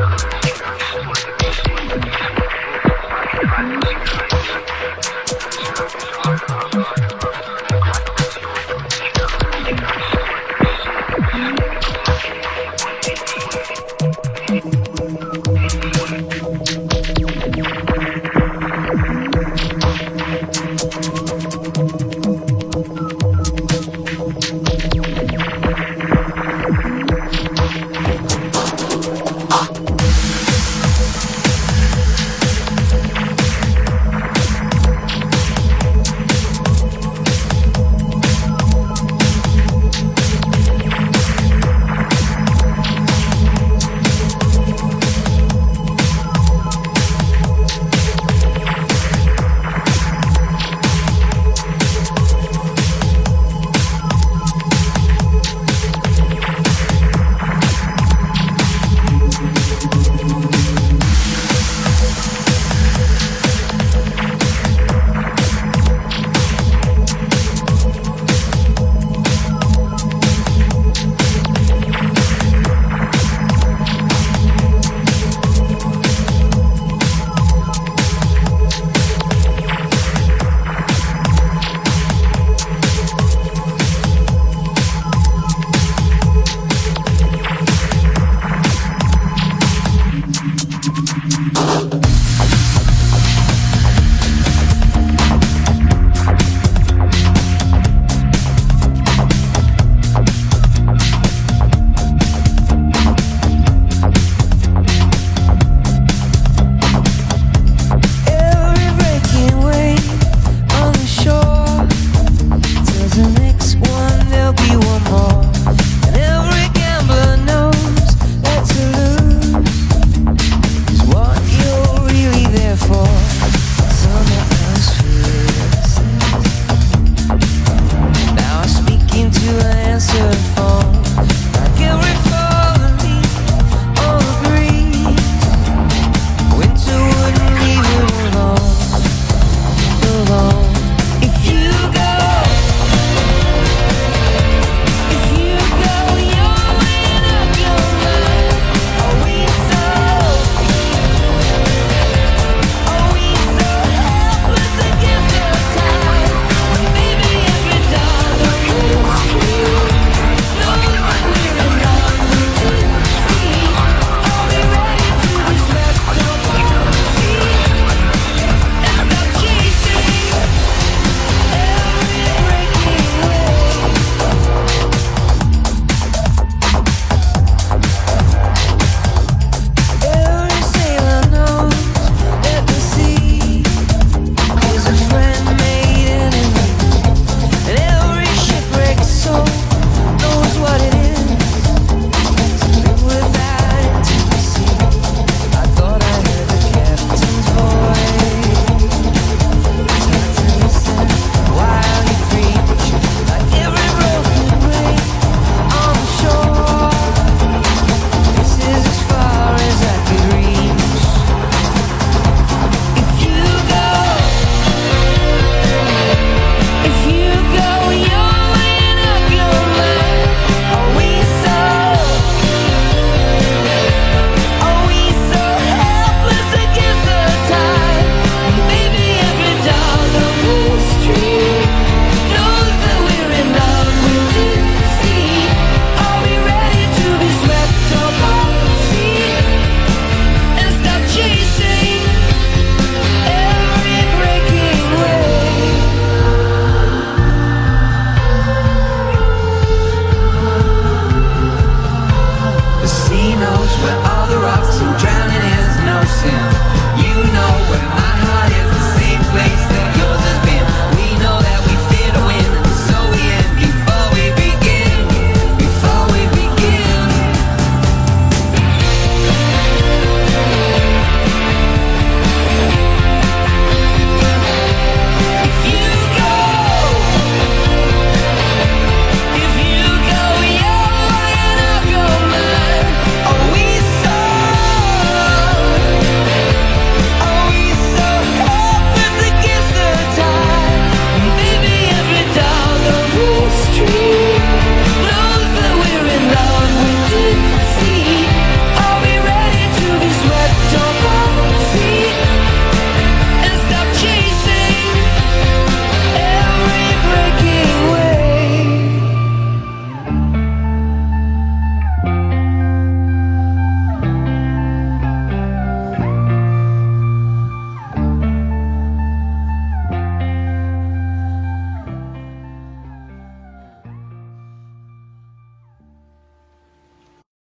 together.